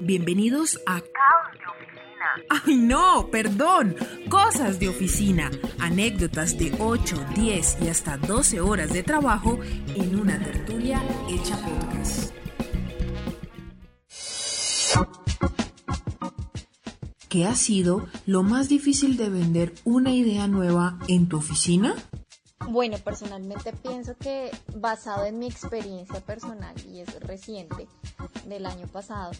Bienvenidos a Caos de Oficina. ¡Ay no! Perdón. Cosas de oficina. Anécdotas de 8, 10 y hasta 12 horas de trabajo en una tertulia hecha podcast. ¿Qué ha sido lo más difícil de vender una idea nueva en tu oficina? Bueno, personalmente pienso que basado en mi experiencia personal, y es reciente, del año pasado,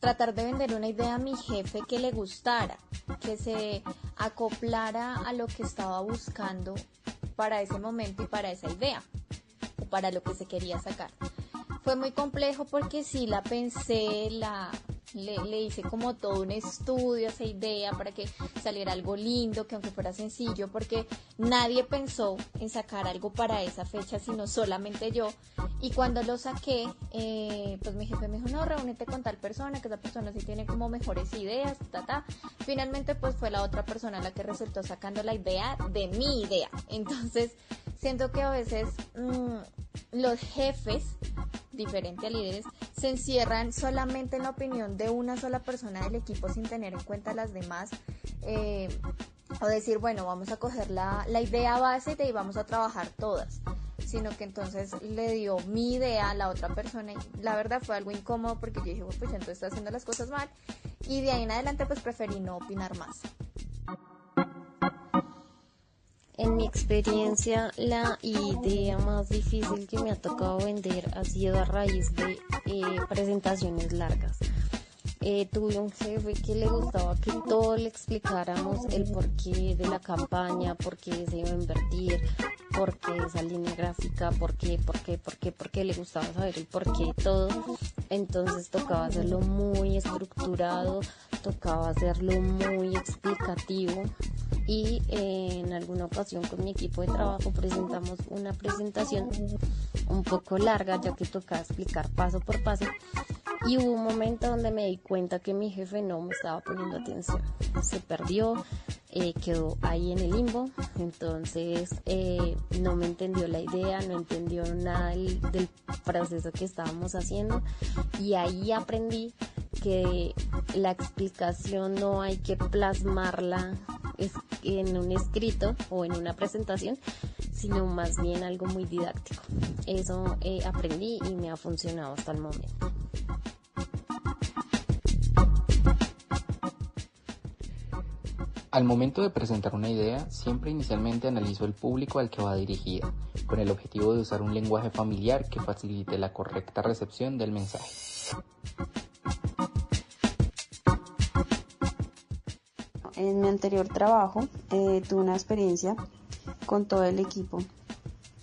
tratar de vender una idea a mi jefe que le gustara, que se acoplara a lo que estaba buscando para ese momento y para esa idea, o para lo que se quería sacar. Fue muy complejo porque sí la pensé, la le, hice como todo un estudio, esa idea para que saliera algo lindo, que aunque fuera sencillo, porque nadie pensó en sacar algo para esa fecha, sino solamente yo. Y cuando lo saqué, eh, pues mi jefe me dijo, no, reúnete con tal persona, que esa persona sí tiene como mejores ideas, ta, ta. Finalmente, pues fue la otra persona la que resultó sacando la idea de mi idea. Entonces, siento que a veces mm, los jefes diferente a líderes, se encierran solamente en la opinión de una sola persona del equipo sin tener en cuenta las demás. Eh, o decir, bueno, vamos a coger la, la idea base ahí vamos a trabajar todas sino que entonces le dio mi idea a la otra persona y la verdad fue algo incómodo porque yo dije, pues entonces está haciendo las cosas mal y de ahí en adelante pues preferí no opinar más. En mi experiencia, la idea más difícil que me ha tocado vender ha sido a raíz de eh, presentaciones largas. Eh, tuve un jefe que le gustaba que todo le explicáramos el porqué de la campaña, por qué se iba a invertir, por qué esa línea gráfica, por qué, por qué, por qué, por qué le gustaba saber el porqué todo. Entonces tocaba hacerlo muy estructurado, tocaba hacerlo muy explicativo y eh, en alguna ocasión con mi equipo de trabajo presentamos una presentación un poco larga ya que tocaba explicar paso por paso y hubo un momento donde me di cuenta que mi jefe no me estaba poniendo atención. Se perdió, eh, quedó ahí en el limbo, entonces eh, no me entendió la idea, no entendió nada del, del proceso que estábamos haciendo y ahí aprendí que la explicación no hay que plasmarla en un escrito o en una presentación, sino más bien algo muy didáctico. Eso eh, aprendí y me ha funcionado hasta el momento. Al momento de presentar una idea, siempre inicialmente analizo el público al que va dirigida, con el objetivo de usar un lenguaje familiar que facilite la correcta recepción del mensaje. En mi anterior trabajo eh, tuve una experiencia con todo el equipo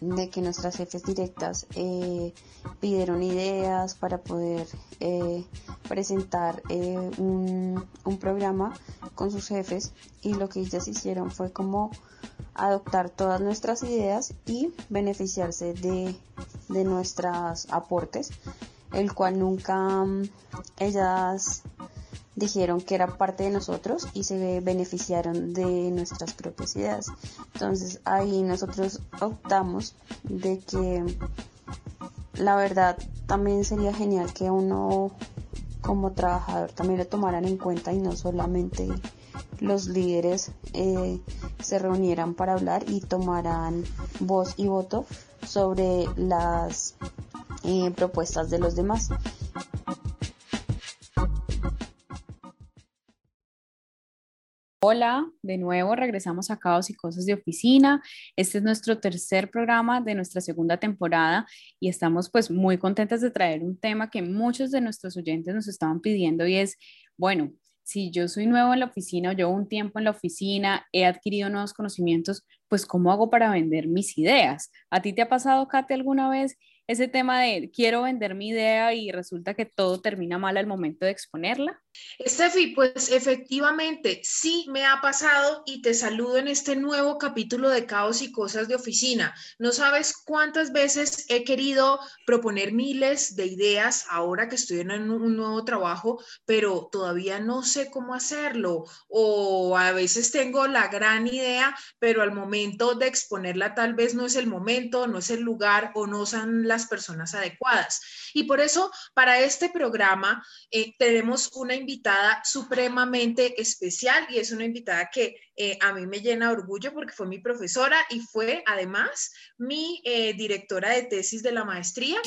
de que nuestras jefes directas eh, pidieron ideas para poder eh, presentar un, programa con sus jefes y lo que ellas hicieron fue como adoptar todas nuestras ideas y beneficiarse de, de nuestros aportes, el cual nunca mm, ellas dijeron que era parte de nosotros y se beneficiaron de nuestras propias ideas. Entonces ahí nosotros optamos de que la verdad también sería genial que uno como trabajador también lo tomaran en cuenta y no solamente los líderes eh, se reunieran para hablar y tomaran voz y voto sobre las eh, propuestas de los demás. Hola, de nuevo regresamos a Caos y Cosas de Oficina. Este es nuestro tercer programa de nuestra segunda temporada y estamos pues muy contentas de traer un tema que muchos de nuestros oyentes nos estaban pidiendo y es, bueno, si yo soy nuevo en la oficina o llevo un tiempo en la oficina, he adquirido nuevos conocimientos, pues ¿cómo hago para vender mis ideas? ¿A ti te ha pasado, Kate, alguna vez ese tema de quiero vender mi idea y resulta que todo termina mal al momento de exponerla? Estefi, pues efectivamente sí me ha pasado y te saludo en este nuevo capítulo de Caos y Cosas de Oficina. No sabes cuántas veces he querido proponer miles de ideas ahora que estoy en un nuevo trabajo, pero todavía no sé cómo hacerlo. O a veces tengo la gran idea, pero al momento de exponerla tal vez no es el momento, no es el lugar o no son las personas adecuadas. Y por eso, para este programa, eh, tenemos una invitada supremamente especial y es una invitada que eh, a mí me llena orgullo porque fue mi profesora y fue además mi eh, directora de tesis de la maestría.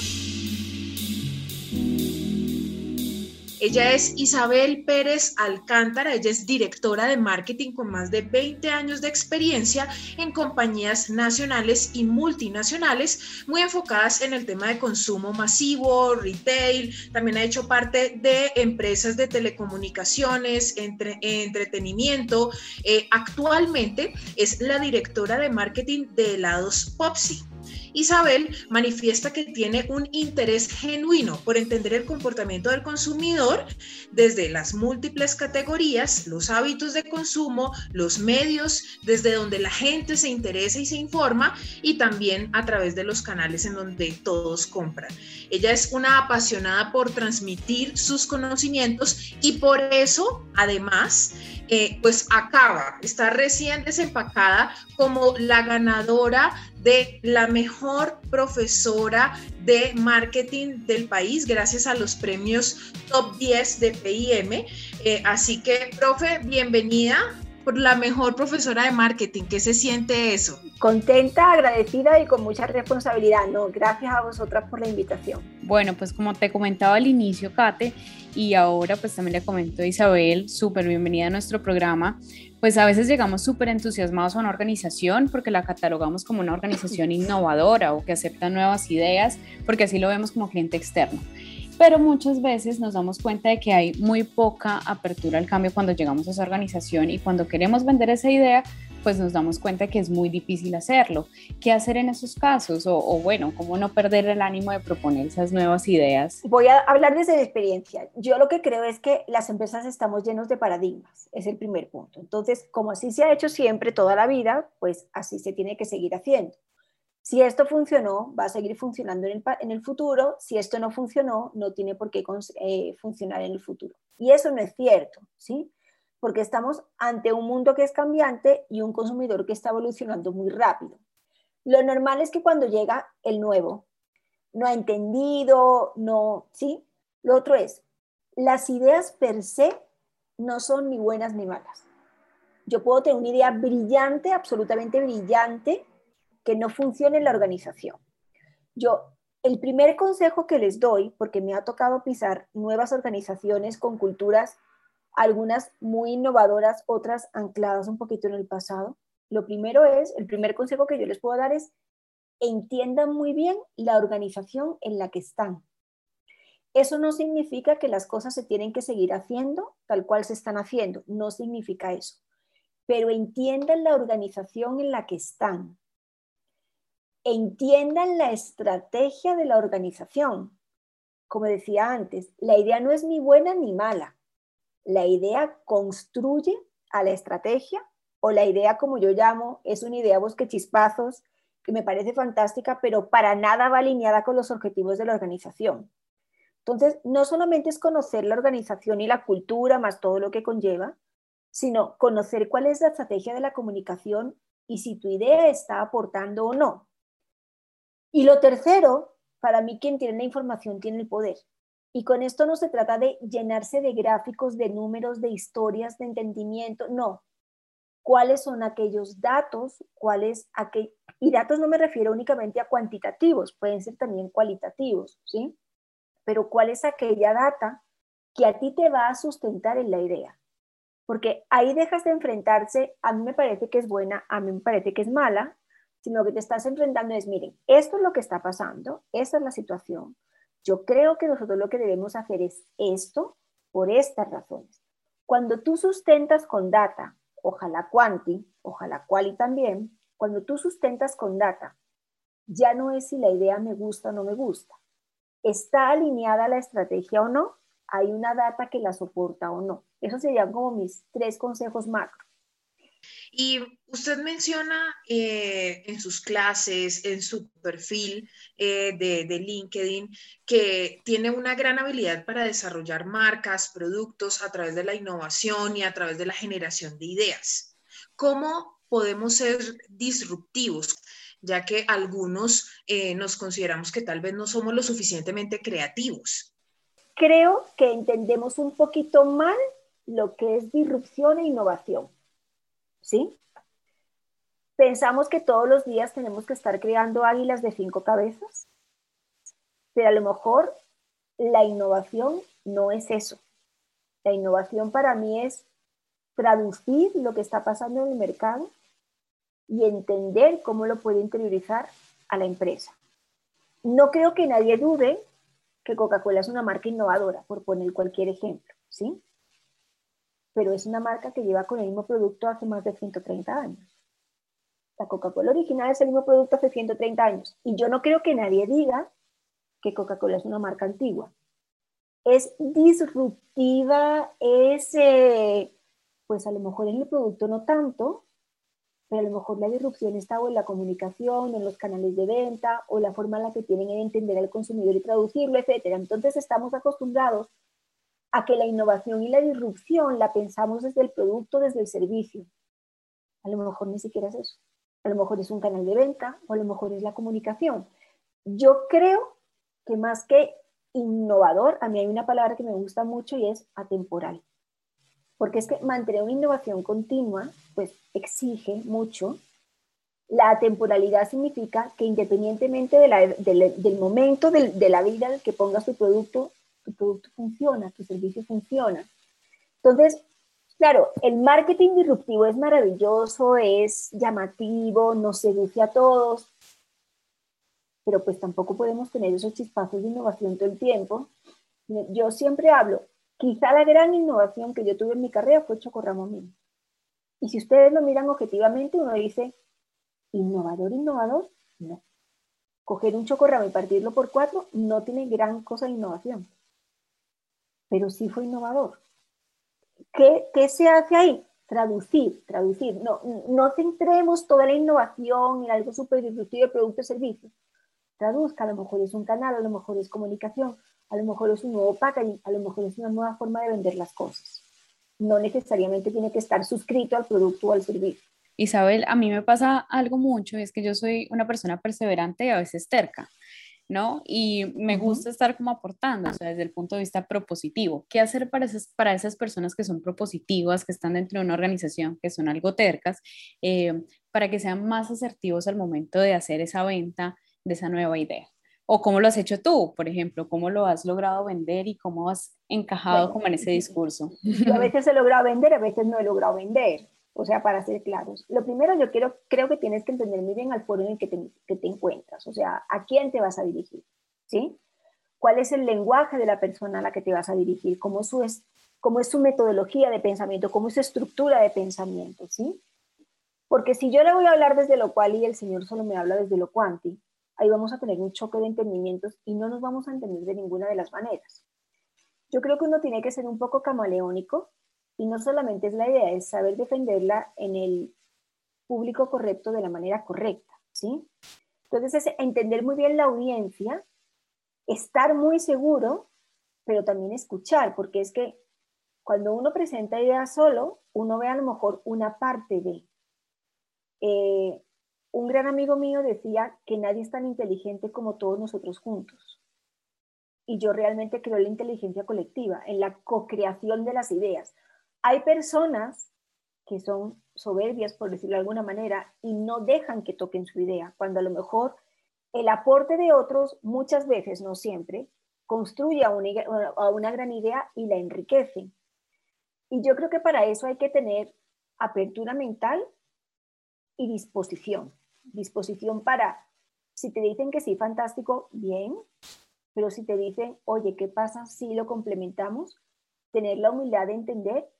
Ella es Isabel Pérez Alcántara, ella es directora de marketing con más de 20 años de experiencia en compañías nacionales y multinacionales, muy enfocadas en el tema de consumo masivo, retail, también ha hecho parte de empresas de telecomunicaciones, entre, entretenimiento. Eh, actualmente es la directora de marketing de helados Popsi. Isabel manifiesta que tiene un interés genuino por entender el comportamiento del consumidor desde las múltiples categorías, los hábitos de consumo, los medios, desde donde la gente se interesa y se informa y también a través de los canales en donde todos compran. Ella es una apasionada por transmitir sus conocimientos y por eso, además, eh, pues acaba, está recién desempacada como la ganadora de la mejor profesora de marketing del país gracias a los premios Top 10 de PIM. Eh, así que, profe, bienvenida por la mejor profesora de marketing. ¿Qué se siente eso? Contenta, agradecida y con mucha responsabilidad. No, gracias a vosotras por la invitación. Bueno, pues como te comentaba al inicio, Kate, y ahora pues también le comento a Isabel, súper bienvenida a nuestro programa. Pues a veces llegamos súper entusiasmados a una organización porque la catalogamos como una organización innovadora o que acepta nuevas ideas, porque así lo vemos como cliente externo pero muchas veces nos damos cuenta de que hay muy poca apertura al cambio cuando llegamos a esa organización y cuando queremos vender esa idea, pues nos damos cuenta que es muy difícil hacerlo. ¿Qué hacer en esos casos? O, bueno, ¿cómo no perder el ánimo de proponer esas nuevas ideas? Voy a hablar desde la experiencia. Yo lo que creo es que las empresas estamos llenos de paradigmas, es el primer punto. Entonces, como así se ha hecho siempre toda la vida, pues así se tiene que seguir haciendo. Si esto funcionó, va a seguir funcionando en el, futuro. Si esto no funcionó, no tiene por qué eh, funcionar en el futuro. Y eso no es cierto, ¿sí? Porque estamos ante un mundo que es cambiante y un consumidor que está evolucionando muy rápido. Lo normal es que cuando llega el nuevo, no ha entendido, no, ¿sí? Lo otro es, las ideas per se no son ni buenas ni malas. Yo puedo tener una idea brillante, absolutamente brillante, que no funcione la organización. Yo, el primer consejo que les doy, porque me ha tocado pisar nuevas organizaciones con culturas, algunas muy innovadoras, otras ancladas un poquito en el pasado, lo primero es, el primer consejo que yo les puedo dar es, entiendan muy bien la organización en la que están. Eso no significa que las cosas se tienen que seguir haciendo tal cual se están haciendo, no significa eso. Pero entiendan la organización en la que están entiendan la estrategia de la organización. Como decía antes, la idea no es ni buena ni mala. La idea construye a la estrategia o la idea, como yo llamo, es una idea bosque chispazos que me parece fantástica, pero para nada va alineada con los objetivos de la organización. Entonces, no solamente es conocer la organización y la cultura, más todo lo que conlleva, sino conocer cuál es la estrategia de la comunicación y si tu idea está aportando o no. Y lo tercero, para mí quien tiene la información tiene el poder. Y con esto no se trata de llenarse de gráficos, de números, de historias, de entendimiento, no. ¿Cuáles son aquellos datos? ¿Cuáles aquel... Y datos no me refiero únicamente a cuantitativos, pueden ser también cualitativos, ¿sí? Pero ¿cuál es aquella data que a ti te va a sustentar en la idea? Porque ahí dejas de enfrentarse, a mí me parece que es buena, a mí me parece que es mala, sino que te estás enfrentando es, miren, esto es lo que está pasando, esta es la situación. Yo creo que nosotros lo que debemos hacer es esto por estas razones. Cuando tú sustentas con data, ojalá quanti, ojalá quali también, cuando tú sustentas con data, ya no es si la idea me gusta o no me gusta. ¿Está alineada la estrategia o no? ¿Hay una data que la soporta o no? Esos serían como mis tres consejos macro. Y usted menciona eh, en sus clases, en su perfil eh, de, LinkedIn, que tiene una gran habilidad para desarrollar marcas, productos a través de la innovación y a través de la generación de ideas. ¿Cómo podemos ser disruptivos? ya que algunos eh, nos consideramos que tal vez no somos lo suficientemente creativos. Creo que entendemos un poquito mal lo que es disrupción e innovación. ¿Sí? Pensamos que todos los días tenemos que estar creando águilas de cinco cabezas, pero a lo mejor la innovación no es eso. La innovación para mí es traducir lo que está pasando en el mercado y entender cómo lo puede interiorizar a la empresa. No creo que nadie dude que Coca-Cola es una marca innovadora, por poner cualquier ejemplo, ¿sí? Pero es una marca que lleva con el mismo producto hace más de 130 años. La Coca-Cola original es el mismo producto hace 130 años. Y yo no creo que nadie diga que Coca-Cola es una marca antigua. Es disruptiva, es, eh, pues a lo mejor en el producto no tanto, pero a lo mejor la disrupción está o en la comunicación, o en los canales de venta, o la forma en la que tienen de entender al consumidor y traducirlo, etc. Entonces estamos acostumbrados a que la innovación y la disrupción la pensamos desde el producto, desde el servicio. A lo mejor ni siquiera es eso a lo mejor es un canal de venta o a lo mejor es la comunicación. Yo creo que más que innovador, a mí hay una palabra que me gusta mucho y es atemporal. Porque es que mantener una innovación continua, pues exige mucho. La atemporalidad significa que independientemente del momento de la vida que pongas tu producto, tu producto funciona, tu servicio funciona. Entonces, Claro, el marketing disruptivo es maravilloso, es llamativo, nos seduce a todos, pero pues tampoco podemos tener esos chispazos de innovación todo el tiempo. Yo siempre hablo, quizá la gran innovación que yo tuve en mi carrera fue Chocorramo Mío. Y si ustedes lo miran objetivamente, uno dice, innovador, innovador, no. Coger un chocorramo y partirlo por cuatro no tiene gran cosa de innovación, pero sí fue innovador. ¿Qué, se hace ahí? Traducir, traducir. No, no centremos toda la innovación en algo súper disruptivo de producto y servicio. Traduzca, a lo mejor es un canal, a lo mejor es comunicación, a lo mejor es un nuevo packaging, a lo mejor es una nueva forma de vender las cosas. No necesariamente tiene que estar suscrito al producto o al servicio. Isabel, a mí me pasa algo mucho, es que yo soy una persona perseverante y a veces terca. ¿No? Y me gusta estar como aportando, o sea, desde el punto de vista propositivo. ¿Qué hacer para esas, para esas personas que son propositivas, que están dentro de una organización, que son algo tercas, eh, para que sean más asertivos al momento de hacer esa venta de esa nueva idea? ¿O cómo lo has hecho tú, por ejemplo? ¿Cómo lo has logrado vender y cómo has encajado como en ese discurso? Yo a veces he logrado vender, a veces no he logrado vender. O sea, para ser claros, lo primero yo quiero, creo que tienes que entender muy bien al foro en el que te, encuentras, o sea, a quién te vas a dirigir, ¿sí? ¿Cuál es el lenguaje de la persona a la que te vas a dirigir? ¿Cómo, es, cómo es su metodología de pensamiento? ¿Cómo es su estructura de pensamiento? ¿sí? Porque si yo le voy a hablar desde lo cual y el Señor solo me habla desde lo cuanti, ahí vamos a tener un choque de entendimientos y no nos vamos a entender de ninguna de las maneras. Yo creo que uno tiene que ser un poco camaleónico y no solamente es la idea, es saber defenderla en el público correcto de la manera correcta, ¿sí? Entonces es entender muy bien la audiencia, estar muy seguro, pero también escuchar, porque es que cuando uno presenta ideas solo, uno ve a lo mejor una parte de. Eh, un gran amigo mío decía que nadie es tan inteligente como todos nosotros juntos. Y yo realmente creo en la inteligencia colectiva, en la co-creación de las ideas. Hay personas que son soberbias, por decirlo de alguna manera, y no dejan que toquen su idea, cuando a lo mejor el aporte de otros, muchas veces, no siempre, construye a una, a una gran idea y la enriquece. Y yo creo que para eso hay que tener apertura mental y disposición. Disposición para, si te dicen que sí, fantástico, bien, pero si te dicen, oye, ¿qué pasa si lo complementamos? Tener la humildad de entender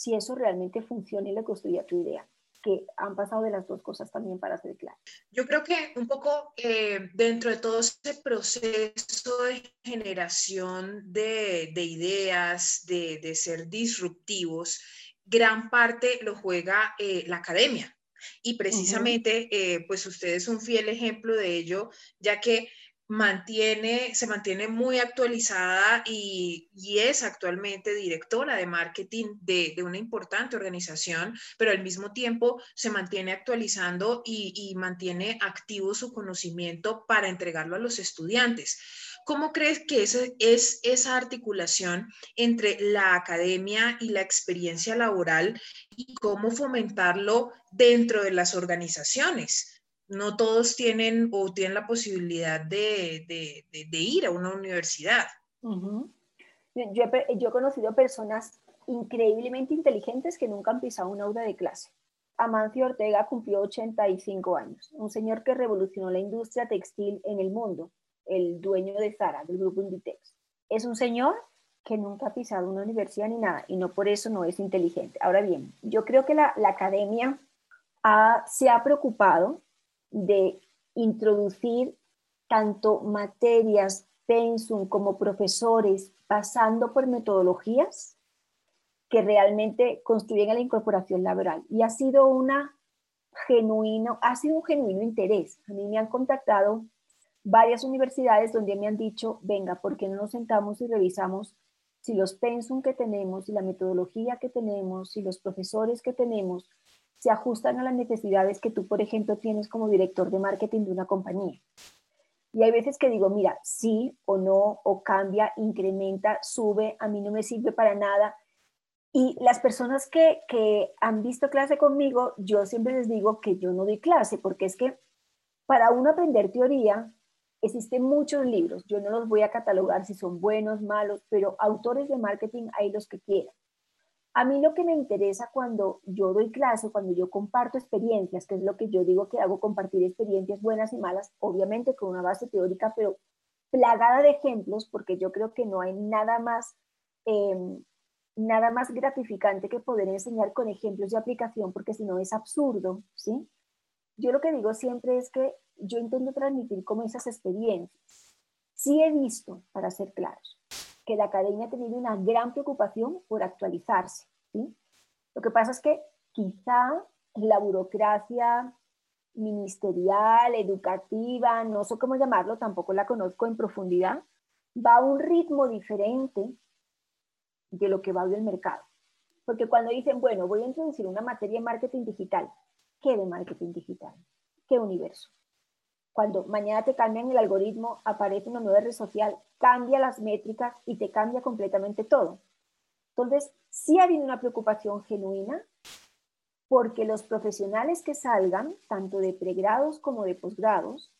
si eso realmente funciona y le construye tu idea que han pasado de las dos cosas también para ser claro. Yo creo que un poco eh, dentro de todo este proceso de generación de, de ideas, de, de, ser disruptivos, gran parte lo juega eh, la academia. Y precisamente, eh, pues usted es un fiel ejemplo de ello, ya que mantiene, se mantiene muy actualizada y, es actualmente directora de marketing de, una importante organización, pero al mismo tiempo se mantiene actualizando y, y mantiene activo su conocimiento para entregarlo a los estudiantes. ¿Cómo crees que esa, es esa articulación entre la academia y la experiencia laboral y cómo fomentarlo dentro de las organizaciones? No todos tienen o tienen la posibilidad de, ir a una universidad. yo, he, yo he conocido personas increíblemente inteligentes que nunca han pisado un aula de clase. Amancio Ortega cumplió 85 años, un señor que revolucionó la industria textil en el mundo el dueño de Zara, del grupo Inditex. Es un señor que nunca ha pisado una universidad ni nada y no por eso no es inteligente. Ahora bien, yo creo que la, academia se ha preocupado de introducir tanto materias, pensum como profesores, pasando por metodologías que realmente construyen la incorporación laboral. Y ha sido una genuino, ha sido un genuino interés. A mí me han contactado varias universidades donde me han dicho, venga, ¿por qué no nos sentamos y revisamos si los pensum que tenemos, si la metodología que tenemos, si los profesores que tenemos se ajustan a las necesidades que tú, por ejemplo, tienes como director de marketing de una compañía? Y hay veces que digo, mira, sí o no, o cambia, incrementa, sube, a mí no me sirve para nada. Y las personas que, que han visto clase conmigo, yo siempre les digo que yo no doy clase, porque es que para uno aprender teoría, Existen muchos libros, yo no los voy a catalogar si son buenos, malos, pero autores de marketing hay los que quieran. A mí lo que me interesa cuando yo doy clase, cuando yo comparto experiencias, que es lo que yo digo que hago, compartir experiencias buenas y malas, obviamente con una base teórica, pero plagada de ejemplos, porque yo creo que no hay nada más, em, nada más gratificante que poder enseñar con ejemplos de aplicación, porque si no es absurdo, ¿sí? Yo lo que digo siempre es que yo intento transmitir como esas experiencias. Sí he visto, para ser claros, que la academia ha tenido una gran preocupación por actualizarse. Lo que pasa es que quizá la burocracia ministerial, educativa, no sé cómo llamarlo, tampoco la conozco en profundidad, va a un ritmo diferente de lo que va hoy el mercado. Porque cuando dicen, bueno, voy a introducir una materia de marketing digital, ¿qué de marketing digital? ¿Qué universo? Cuando mañana te cambian el algoritmo, aparece una nueva red social, cambia las métricas y te cambia completamente todo. Entonces, sí ha habido una preocupación genuina porque los profesionales que salgan, tanto de pregrados como de posgrados,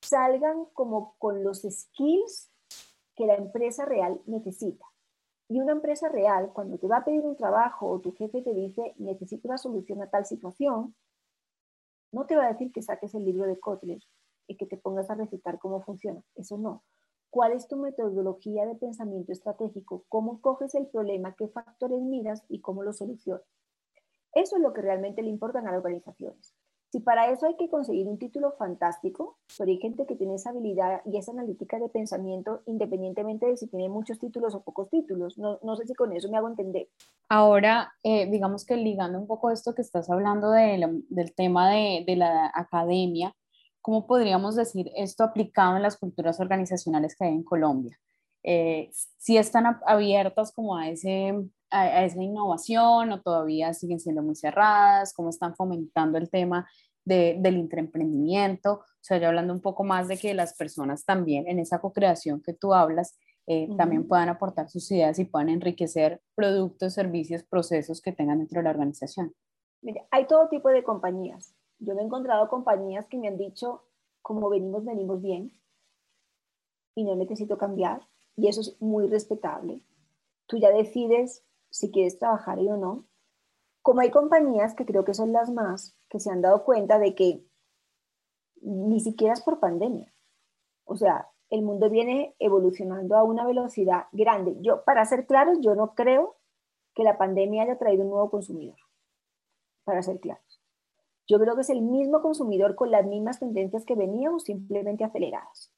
salgan como con los skills que la empresa real necesita. Y una empresa real, cuando te va a pedir un trabajo o tu jefe te dice, necesito una solución a tal situación, no te va a decir que saques el libro de Kotler y que te pongas a recitar cómo funciona. Eso no. ¿Cuál es tu metodología de pensamiento estratégico? ¿Cómo coges el problema? ¿Qué factores miras y cómo lo solucionas? Eso es lo que realmente le importa a las organizaciones. Si para eso hay que conseguir un título fantástico, pero hay gente que tiene esa habilidad y esa analítica de pensamiento independientemente de si tiene muchos títulos o pocos títulos. No, no sé si con eso me hago entender. Ahora, eh, digamos que ligando un poco esto que estás hablando del tema de, de la academia, ¿cómo podríamos decir esto aplicado en las culturas organizacionales que hay en Colombia? Eh, si están abiertas como a, ese, a, esa innovación o todavía siguen siendo muy cerradas, cómo están fomentando el tema del intraemprendimiento, o sea, ya hablando un poco más de que las personas también en esa co-creación que tú hablas, eh, también puedan aportar sus ideas y puedan enriquecer productos, servicios, procesos que tengan dentro de la organización. Mire, hay todo tipo de compañías. Yo me he encontrado compañías que me han dicho, como venimos, venimos bien y no necesito cambiar. Y eso es muy respetable. Tú ya decides si quieres trabajar ahí o no. Como hay compañías que creo que son las más, que se han dado cuenta de que ni siquiera es por pandemia. O sea, el mundo viene evolucionando a una velocidad grande. Yo, para ser claros, yo no creo que la pandemia haya traído un nuevo consumidor. Para ser claros. Yo creo que es el mismo consumidor con las mismas tendencias que veníamos, simplemente aceleradas.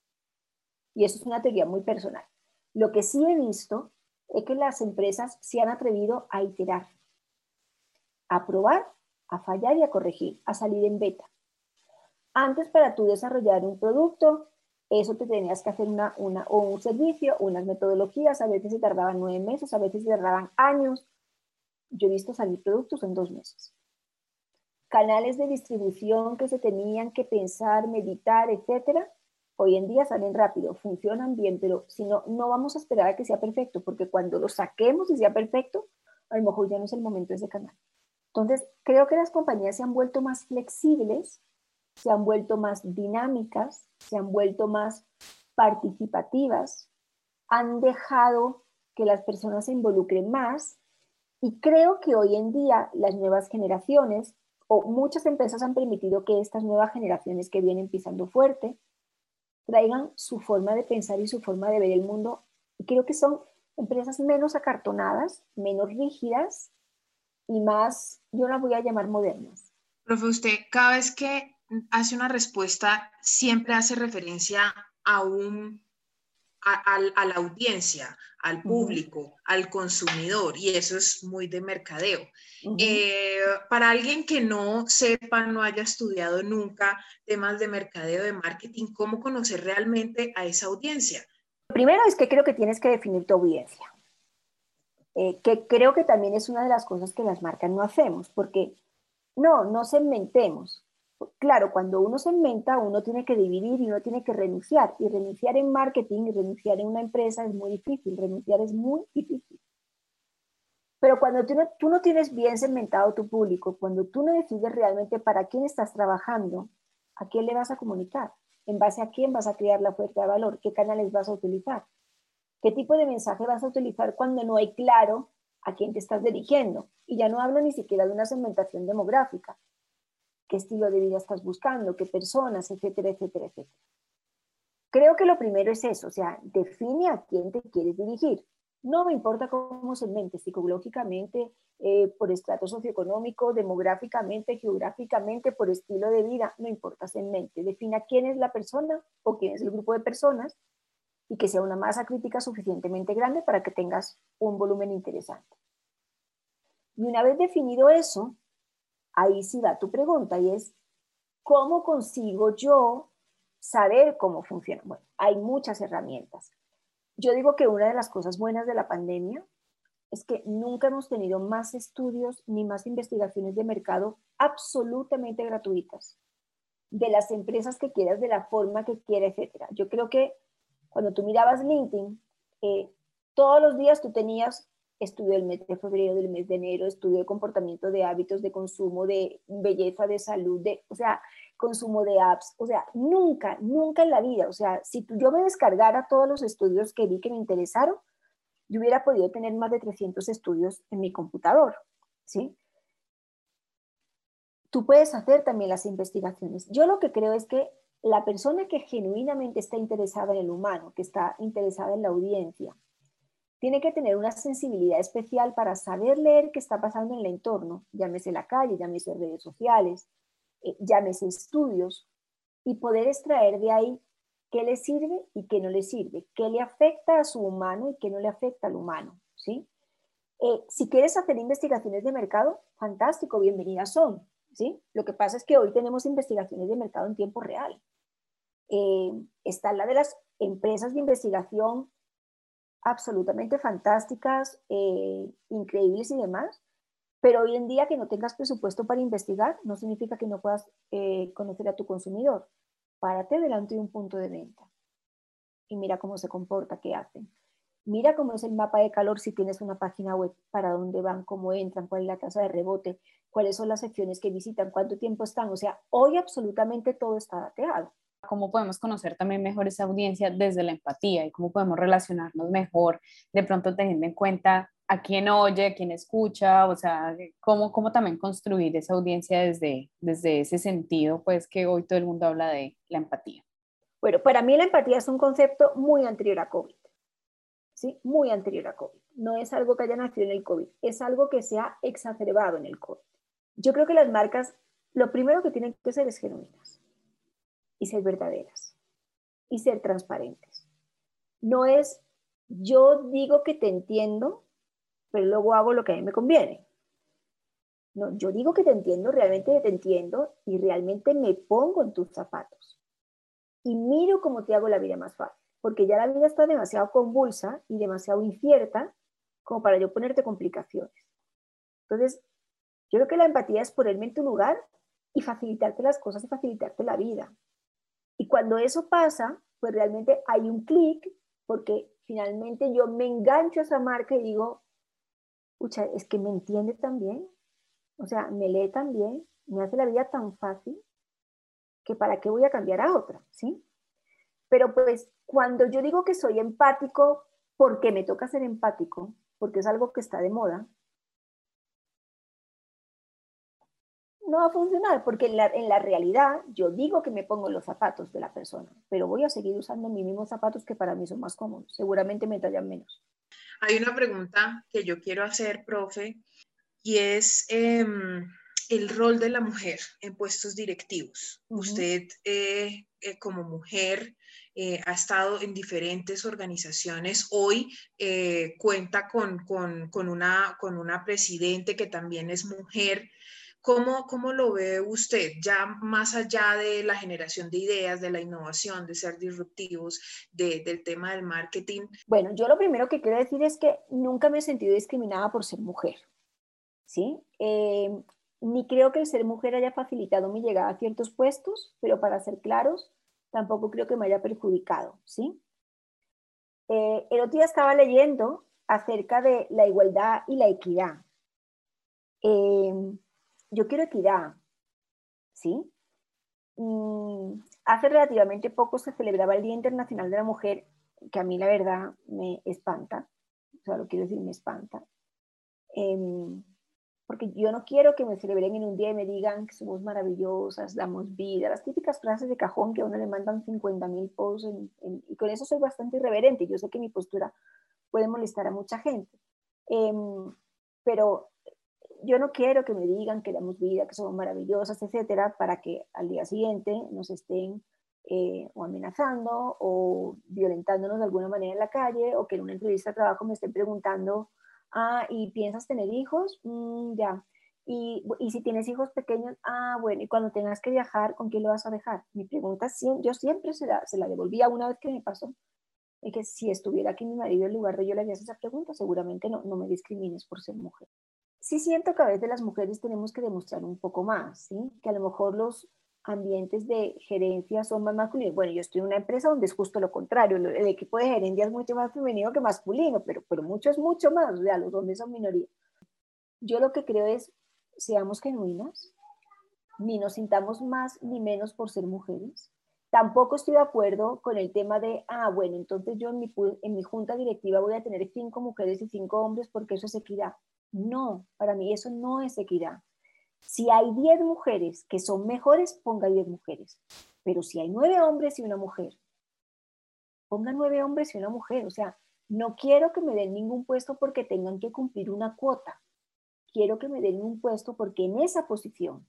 Y eso es una teoría muy personal. Lo que sí he visto es que las empresas se han atrevido a iterar, a probar, a fallar y a corregir, a salir en beta. Antes para tú desarrollar un producto, eso te tenías que hacer una, una, o un servicio, unas metodologías, a veces se tardaban nueve meses, a veces se tardaban años. Yo he visto salir productos en dos meses. Canales de distribución que se tenían que pensar, meditar, etcétera, hoy en día salen rápido, funcionan bien, pero si no, no vamos a esperar a que sea perfecto, porque cuando lo saquemos y sea perfecto, a lo mejor ya no es el momento de ese canal. Entonces, creo que las compañías se han vuelto más flexibles, se han vuelto más dinámicas, se han vuelto más participativas, han dejado que las personas se involucren más y creo que hoy en día las nuevas generaciones o muchas empresas han permitido que estas nuevas generaciones que vienen pisando fuerte traigan su forma de pensar y su forma de ver el mundo. Y creo que son empresas menos acartonadas, menos rígidas y más, yo las voy a llamar modernas. Profe, usted cada vez que hace una respuesta siempre hace referencia a un a, la audiencia, al público, al consumidor, y eso es muy de mercadeo. Eh, para alguien que no sepa, no haya estudiado nunca temas de mercadeo, de marketing, ¿cómo conocer realmente a esa audiencia? Primero es que creo que tienes que definir tu audiencia, eh, que creo que también es una de las cosas que las marcas no hacemos, porque no, no segmentemos claro, cuando uno se inventa, uno tiene que dividir y uno tiene que renunciar. Y renunciar en marketing y renunciar en una empresa es muy difícil. Renunciar es muy difícil. Pero cuando tú no, tú no tienes bien segmentado tu público, cuando tú no decides realmente para quién estás trabajando, a quién le vas a comunicar, en base a quién vas a crear la oferta de valor, qué canales vas a utilizar, qué tipo de mensaje vas a utilizar cuando no hay claro a quién te estás dirigiendo. Y ya no hablo ni siquiera de una segmentación demográfica, qué estilo de vida estás buscando, qué personas, etcétera, etcétera, etcétera. Creo que lo primero es eso, o sea, define a quién te quieres dirigir. No me importa cómo se mente, psicológicamente, eh, por estrato socioeconómico, demográficamente, geográficamente, por estilo de vida, no importa, se mente. Defina quién es la persona o quién es el grupo de personas y que sea una masa crítica suficientemente grande para que tengas un volumen interesante. Y una vez definido eso, ahí sí va tu pregunta y es, ¿cómo consigo yo saber cómo funciona? Bueno, hay muchas herramientas. Yo digo que una de las cosas buenas de la pandemia es que nunca hemos tenido más estudios ni más investigaciones de mercado absolutamente gratuitas de las empresas que quieras, de la forma que quieras, etc. Yo creo que cuando tú mirabas LinkedIn, eh, todos los días tú tenías estudio del mes de febrero, del mes de enero, estudio de comportamiento de hábitos de consumo, de belleza, de salud, de, o sea, consumo de apps, o sea, nunca, nunca en la vida, o sea, si yo me descargara todos los estudios que vi que me interesaron, yo hubiera podido tener más de 300 estudios en mi computador, ¿sí? Tú puedes hacer también las investigaciones. Yo lo que creo es que la persona que genuinamente está interesada en el humano, que está interesada en la audiencia, tiene que tener una sensibilidad especial para saber leer qué está pasando en el entorno, llámese la calle, llámese redes sociales, eh, llámese estudios, y poder extraer de ahí qué le sirve y qué no le sirve, qué le afecta a su humano y qué no le afecta al humano. ¿sí? Eh, si quieres hacer investigaciones de mercado, fantástico, bienvenidas son. ¿sí? Lo que pasa es que hoy tenemos investigaciones de mercado en tiempo real. Eh, está la de las empresas de investigación absolutamente fantásticas, eh, increíbles y demás, pero hoy en día que no tengas presupuesto para investigar no significa que no puedas eh, conocer a tu consumidor. Párate delante de un punto de venta y mira cómo se comporta, qué hacen. Mira cómo es el mapa de calor si tienes una página web, para dónde van, cómo entran, cuál es la tasa de rebote, cuáles son las secciones que visitan, cuánto tiempo están. O sea, hoy absolutamente todo está dateado cómo podemos conocer también mejor esa audiencia desde la empatía y cómo podemos relacionarnos mejor, de pronto teniendo en cuenta a quién oye, a quién escucha, o sea, cómo, cómo también construir esa audiencia desde, desde ese sentido, pues que hoy todo el mundo habla de la empatía. Bueno, para mí la empatía es un concepto muy anterior a COVID, ¿sí? Muy anterior a COVID. No es algo que haya nacido en el COVID, es algo que se ha exacerbado en el COVID. Yo creo que las marcas, lo primero que tienen que ser es genuinas y ser verdaderas y ser transparentes. No es yo digo que te entiendo, pero luego hago lo que a mí me conviene. No, yo digo que te entiendo, realmente te entiendo y realmente me pongo en tus zapatos. y miro cómo te hago la vida más fácil, porque ya la vida está demasiado convulsa y demasiado incierta como para yo ponerte complicaciones. Entonces, yo creo que la empatía es ponerme en tu lugar y facilitarte las cosas y facilitarte la vida. Y cuando eso pasa, pues realmente hay un clic, porque finalmente yo me engancho a esa marca y digo, pucha, es que me entiende también, o sea, me lee tan bien, me hace la vida tan fácil, que para qué voy a cambiar a otra, ¿sí? Pero pues cuando yo digo que soy empático, porque me toca ser empático, porque es algo que está de moda, no va a funcionar, porque en la, realidad yo digo que me pongo los zapatos de la persona, pero voy a seguir usando mis mismos zapatos que para mí son más cómodos, seguramente me tallan menos. Hay una pregunta que yo quiero hacer, profe, y es em, el rol de la mujer en puestos directivos. Usted eh, eh, como mujer eh, ha estado en diferentes organizaciones. Hoy cuenta con, con, una, con una presidente que también es mujer. ¿Cómo, ¿Cómo, lo ve usted, ya más allá de la generación de ideas, de la innovación, de ser disruptivos, del tema del marketing? Bueno, yo lo primero que quiero decir es que nunca me he sentido discriminada por ser mujer. ¿sí? Eh, ni creo que el ser mujer haya facilitado mi llegada a ciertos puestos, pero para ser claros, tampoco creo que me haya perjudicado. ¿sí? Eh, el otro día estaba leyendo acerca de la igualdad y la equidad. Eh, yo quiero equidad, ¿sí? Hace relativamente poco se celebraba el Día Internacional de la Mujer, que a mí la verdad me espanta, o sea, lo quiero decir, me espanta. Em, porque yo no quiero que me celebren en un día y me digan que somos maravillosas, damos vida, las típicas frases de cajón que a uno le mandan 50 mil posts y con eso soy bastante irreverente. Yo sé que mi postura puede molestar a mucha gente, em, pero yo no quiero que me digan que damos vida, que somos maravillosas, etcétera, para que al día siguiente nos estén eh, o amenazando o violentándonos de alguna manera en la calle o que en una entrevista de trabajo me estén preguntando, ah, ¿y piensas tener hijos? Mm, ya. Y, y, si tienes hijos pequeños, ah, bueno, y cuando tengas que viajar, ¿con quién lo vas a dejar? Mi pregunta, yo siempre se la, se la devolvía una vez que me pasó. Es que si estuviera aquí mi marido en lugar de yo le haría esa pregunta, seguramente no, no me discrimines por ser mujer sí siento que a veces las mujeres tenemos que demostrar un poco más, ¿sí? Que a lo mejor los ambientes de gerencia son más masculinos. Bueno, yo estoy en una empresa donde es justo lo contrario, el equipo de gerencia es mucho más femenino que masculino, pero, pero mucho es mucho más, o sea, los hombres son minoría. Yo lo que creo es, seamos genuinas, ni nos sintamos más ni menos por ser mujeres. Tampoco estoy de acuerdo con el tema de, ah, bueno, entonces yo en mi, en mi junta directiva voy a tener cinco mujeres y cinco hombres porque eso es equidad. No, para mí eso no es equidad. Si hay 10 mujeres que son mejores, ponga 10 mujeres. Pero si hay 9 hombres y una mujer, ponga 9 hombres y una mujer. O sea, no quiero que me den ningún puesto porque tengan que cumplir una cuota. Quiero que me den un puesto porque en esa posición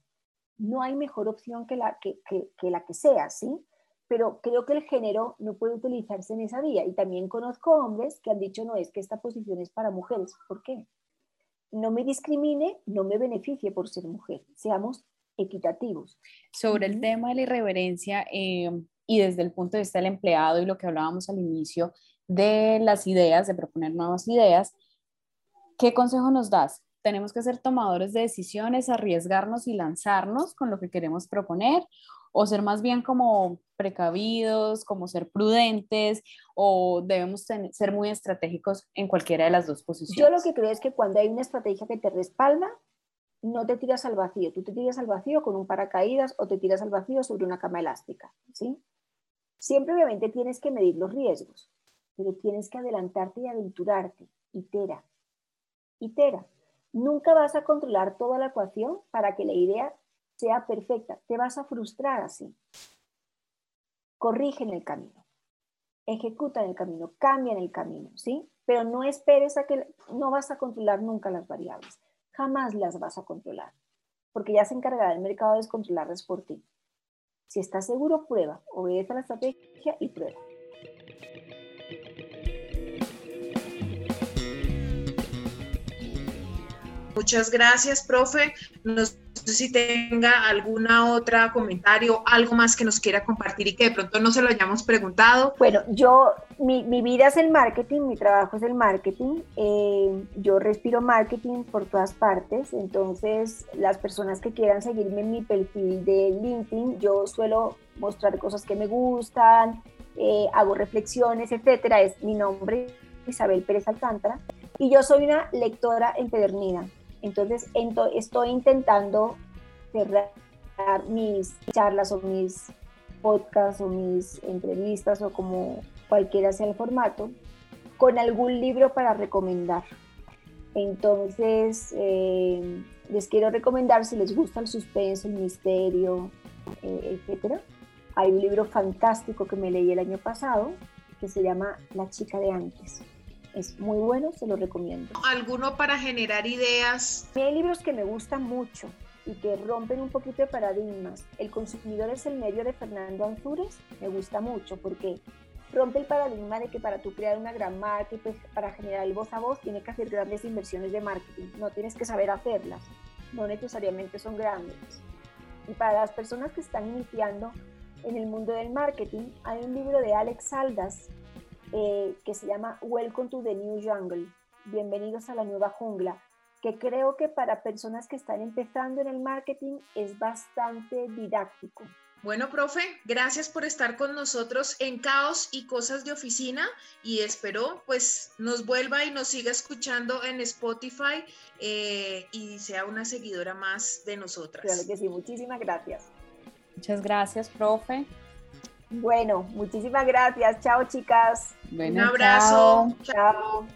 no hay mejor opción que la que, que la que sea, ¿sí? Pero creo que el género no puede utilizarse en esa vía. Y también conozco hombres que han dicho, no, es que esta posición es para mujeres. ¿Por qué? No me discrimine, no me beneficie por ser mujer. Seamos equitativos. Sobre el tema de la irreverencia eh, y desde el punto de vista del empleado y lo que hablábamos al inicio de las ideas, de proponer nuevas ideas, ¿qué consejo nos das? ¿Tenemos que ser tomadores de decisiones, arriesgarnos y lanzarnos con lo que queremos proponer? O ser más bien como precavidos, como ser prudentes o debemos ser muy estratégicos en cualquiera de las dos posiciones? Yo lo que creo es que cuando hay una estrategia que te respalda, no te tiras al vacío, tú te tiras al vacío con un paracaídas o te tiras al vacío sobre una cama elástica, ¿sí? Siempre obviamente tienes que medir los riesgos, pero tienes que adelantarte y aventurarte, itera, itera. Nunca vas a controlar toda la ecuación para que la idea sea perfecta. Te vas a frustrar así. Corrige en el camino, ejecuta en el camino, cambia en el camino, ¿sí? Pero no esperes a que no vas a controlar nunca las variables. Jamás las vas a controlar, porque ya se encargará el mercado de descontrolarlas por ti. Si estás seguro, prueba, obedece a la estrategia y prueba. Muchas gracias, profe. Nos sé si tenga alguna otra comentario, algo más que nos quiera compartir y que de pronto no se lo hayamos preguntado. Bueno, yo, mi, mi vida es el marketing, mi trabajo es el marketing. Eh, yo respiro marketing por todas partes, entonces las personas que quieran seguirme en mi perfil de LinkedIn, yo suelo mostrar cosas que me gustan, eh, hago reflexiones, etcétera. Es mi nombre, Isabel Pérez Alcántara, y yo soy una lectora empedernida. Entonces estoy intentando cerrar mis charlas o mis podcasts o mis entrevistas o como cualquiera sea el formato con algún libro para recomendar. Entonces, eh, les quiero recomendar si les gusta el suspenso, el misterio, eh, etcétera. Hay un libro fantástico que me leí el año pasado que se llama La chica de antes. Es muy bueno, se lo recomiendo. ¿Alguno para generar ideas? Hay libros que me gustan mucho y que rompen un poquito de paradigmas. El consumidor es el medio de Fernando Anzures, me gusta mucho porque rompe el paradigma de que para tú crear una gran marca y pues para generar el voz a voz tienes que hacer grandes inversiones de marketing. No tienes que saber hacerlas, no necesariamente son grandes. Y para las personas que están iniciando en el mundo del marketing, hay un libro de Alex Saldas eh, que se llama Welcome to the New Jungle, Bienvenidos a la Nueva Jungla, que creo que para personas que están empezando en el marketing es bastante didáctico. Bueno, profe, gracias por estar con nosotros en Caos y Cosas de Oficina y espero pues nos vuelva y nos siga escuchando en Spotify eh, y sea una seguidora más de nosotras. Claro que sí, muchísimas gracias. Muchas gracias, profe. Bueno, muchísimas gracias. Chao, chicas. Un abrazo. chao.